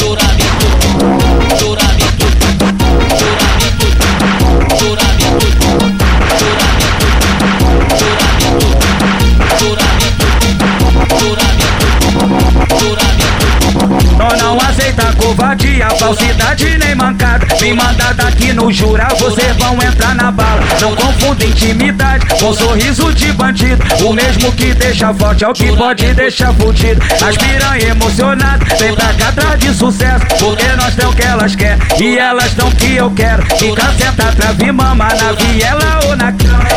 llorando falsidade nem mancada. Me mandada aqui no jura, vocês vão entrar na bala. Não confunda intimidade com sorriso de bandido. O mesmo que deixa forte é o que pode deixar fudido. As piranha emocionadas, vem pra cá atrás de sucesso. Porque nós temos o que elas querem e elas tão que eu quero. Fica sentado pra vir mamar na viela ou na cama.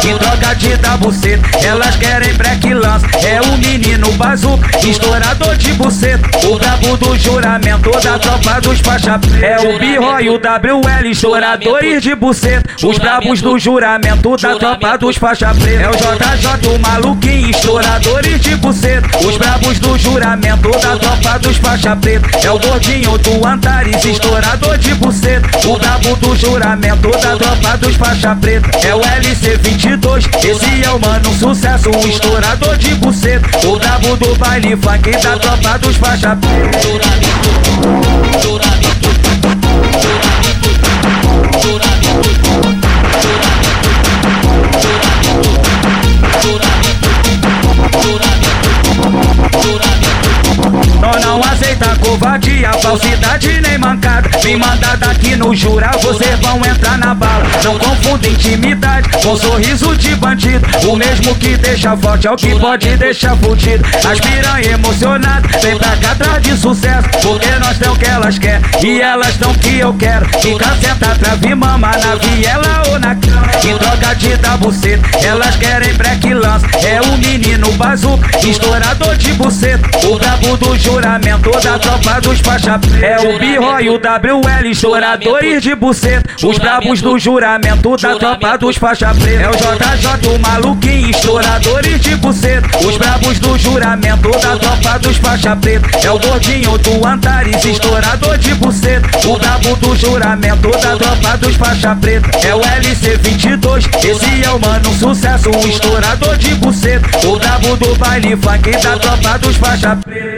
De dar buceta, elas querem break lance. É o menino bazuca, estourador de buceta. O brabo do juramento da tropa dos faixa É o Birro e o WL, estouradores de buceta. Os brabos do juramento da tropa dos faixa preta. É o JJ, o maluquinho, estouradores de buceta. Os brabos do juramento da tropa dos faixa preta. É o gordinho do Antares, estourador de buceta. O brabo do juramento da tropa dos faixa preta. É o LC22, esse é o mano sucesso. O estourador de buceta. O brabo do baile funk da tropa dos faixa juramento, falsidade nem mancada. Me mandada aqui no jura, vocês vão entrar na bala. Não confunda intimidade com sorriso de bandido. O mesmo que deixa forte é o que pode deixar fudido. As piranha emocionadas, vem pra cá atrás de sucesso. Porque nós temos o que elas querem e elas tão que eu quero. Fica sentado pra vir mamar na viela ou na de dar buceta, elas querem break lance. É o menino bazuca, estourador de buceta. O brabo do juramento da tropa dos faixa. É o Birro e o WL, estouradores de buceta. Os brabos do juramento da tropa dos faixa preta. É o JJ, o maluquinho, estouradores de buceta. Os brabos do juramento da tropa dos faixa preta. É o gordinho do Antares, estourador de buceta. O brabo do juramento da tropa dos faixa preta. É o LC22, esse é o mano sucesso. O estourador de buceta. O brabo do baile funk da tropa dos faixa preta.